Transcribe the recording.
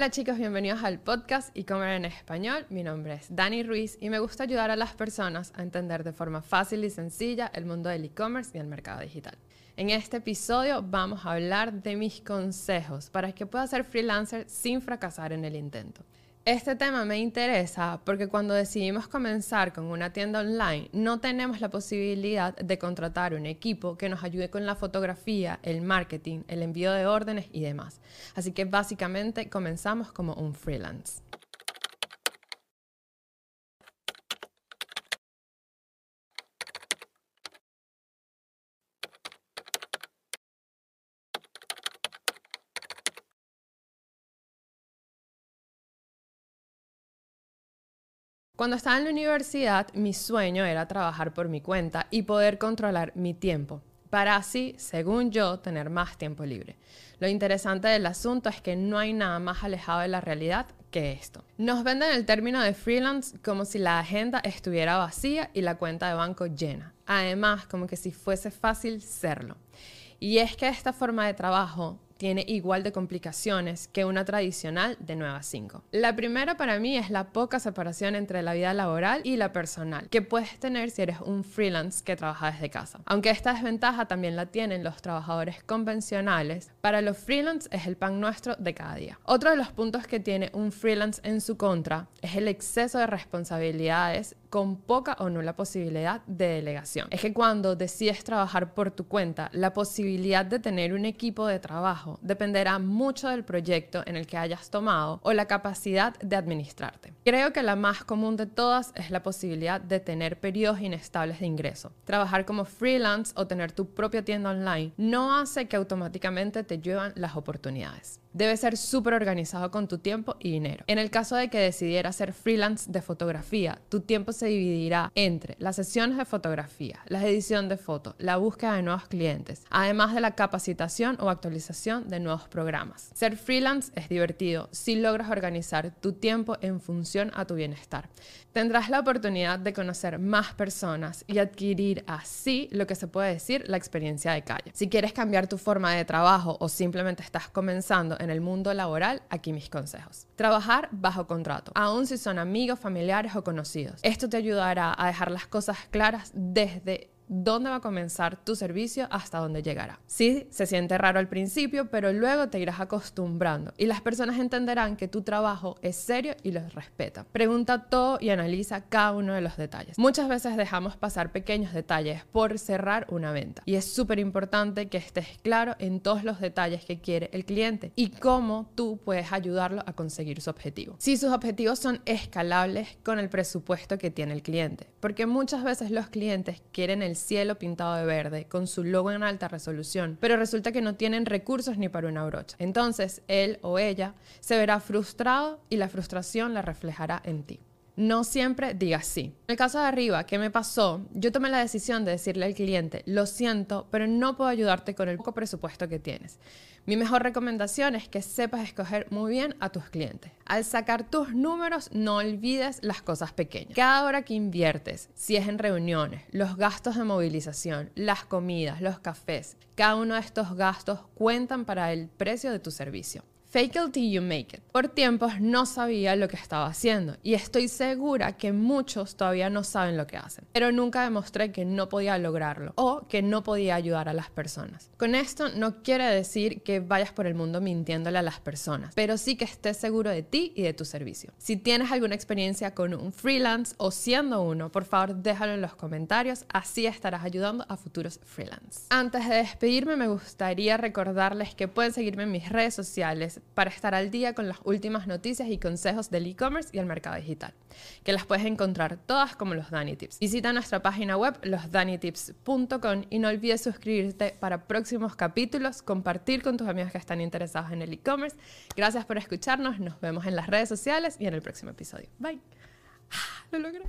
Hola chicos, bienvenidos al podcast e-commerce en español. Mi nombre es Dani Ruiz y me gusta ayudar a las personas a entender de forma fácil y sencilla el mundo del e-commerce y el mercado digital. En este episodio vamos a hablar de mis consejos para que puedas ser freelancer sin fracasar en el intento. Este tema me interesa porque cuando decidimos comenzar con una tienda online no tenemos la posibilidad de contratar un equipo que nos ayude con la fotografía, el marketing, el envío de órdenes y demás. Así que básicamente comenzamos como un freelance. Cuando estaba en la universidad, mi sueño era trabajar por mi cuenta y poder controlar mi tiempo, para así, según yo, tener más tiempo libre. Lo interesante del asunto es que no hay nada más alejado de la realidad que esto. Nos venden el término de freelance como si la agenda estuviera vacía y la cuenta de banco llena. Además, como que si fuese fácil serlo. Y es que esta forma de trabajo tiene igual de complicaciones que una tradicional de 9 a 5. La primera para mí es la poca separación entre la vida laboral y la personal, que puedes tener si eres un freelance que trabaja desde casa. Aunque esta desventaja también la tienen los trabajadores convencionales, para los freelance es el pan nuestro de cada día. Otro de los puntos que tiene un freelance en su contra es el exceso de responsabilidades con poca o nula posibilidad de delegación. Es que cuando decides trabajar por tu cuenta, la posibilidad de tener un equipo de trabajo dependerá mucho del proyecto en el que hayas tomado o la capacidad de administrarte. Creo que la más común de todas es la posibilidad de tener periodos inestables de ingreso. Trabajar como freelance o tener tu propia tienda online no hace que automáticamente te lluevan las oportunidades. Debes ser súper organizado con tu tiempo y dinero. En el caso de que decidieras ser freelance de fotografía, tu tiempo se dividirá entre las sesiones de fotografía, la edición de fotos, la búsqueda de nuevos clientes, además de la capacitación o actualización de nuevos programas. Ser freelance es divertido si logras organizar tu tiempo en función a tu bienestar. Tendrás la oportunidad de conocer más personas y adquirir así lo que se puede decir la experiencia de calle. Si quieres cambiar tu forma de trabajo o simplemente estás comenzando en el mundo laboral, aquí mis consejos. Trabajar bajo contrato, aun si son amigos, familiares o conocidos. Esto te ayudará a dejar las cosas claras desde dónde va a comenzar tu servicio hasta dónde llegará. Sí, se siente raro al principio, pero luego te irás acostumbrando y las personas entenderán que tu trabajo es serio y los respeta. Pregunta todo y analiza cada uno de los detalles. Muchas veces dejamos pasar pequeños detalles por cerrar una venta y es súper importante que estés claro en todos los detalles que quiere el cliente y cómo tú puedes ayudarlo a conseguir su objetivo. Si sus objetivos son escalables con el presupuesto que tiene el cliente, porque muchas veces los clientes quieren el cielo pintado de verde, con su logo en alta resolución, pero resulta que no tienen recursos ni para una brocha. Entonces, él o ella se verá frustrado y la frustración la reflejará en ti no siempre digas sí. En el caso de arriba, ¿qué me pasó? Yo tomé la decisión de decirle al cliente, lo siento, pero no puedo ayudarte con el poco presupuesto que tienes. Mi mejor recomendación es que sepas escoger muy bien a tus clientes. Al sacar tus números, no olvides las cosas pequeñas. Cada hora que inviertes, si es en reuniones, los gastos de movilización, las comidas, los cafés, cada uno de estos gastos cuentan para el precio de tu servicio. Fake it till you make it. Por tiempos no sabía lo que estaba haciendo y estoy segura que muchos todavía no saben lo que hacen, pero nunca demostré que no podía lograrlo o que no podía ayudar a las personas. Con esto no quiere decir que vayas por el mundo mintiéndole a las personas, pero sí que estés seguro de ti y de tu servicio. Si tienes alguna experiencia con un freelance o siendo uno, por favor déjalo en los comentarios, así estarás ayudando a futuros freelance. Antes de despedirme me gustaría recordarles que pueden seguirme en mis redes sociales para estar al día con las últimas noticias y consejos del e-commerce y el mercado digital, que las puedes encontrar todas como los Dani Tips. Visita nuestra página web losdanitips.com y no olvides suscribirte para próximos capítulos, compartir con tus amigos que están interesados en el e-commerce. Gracias por escucharnos, nos vemos en las redes sociales y en el próximo episodio. Bye. Ah, lo logré.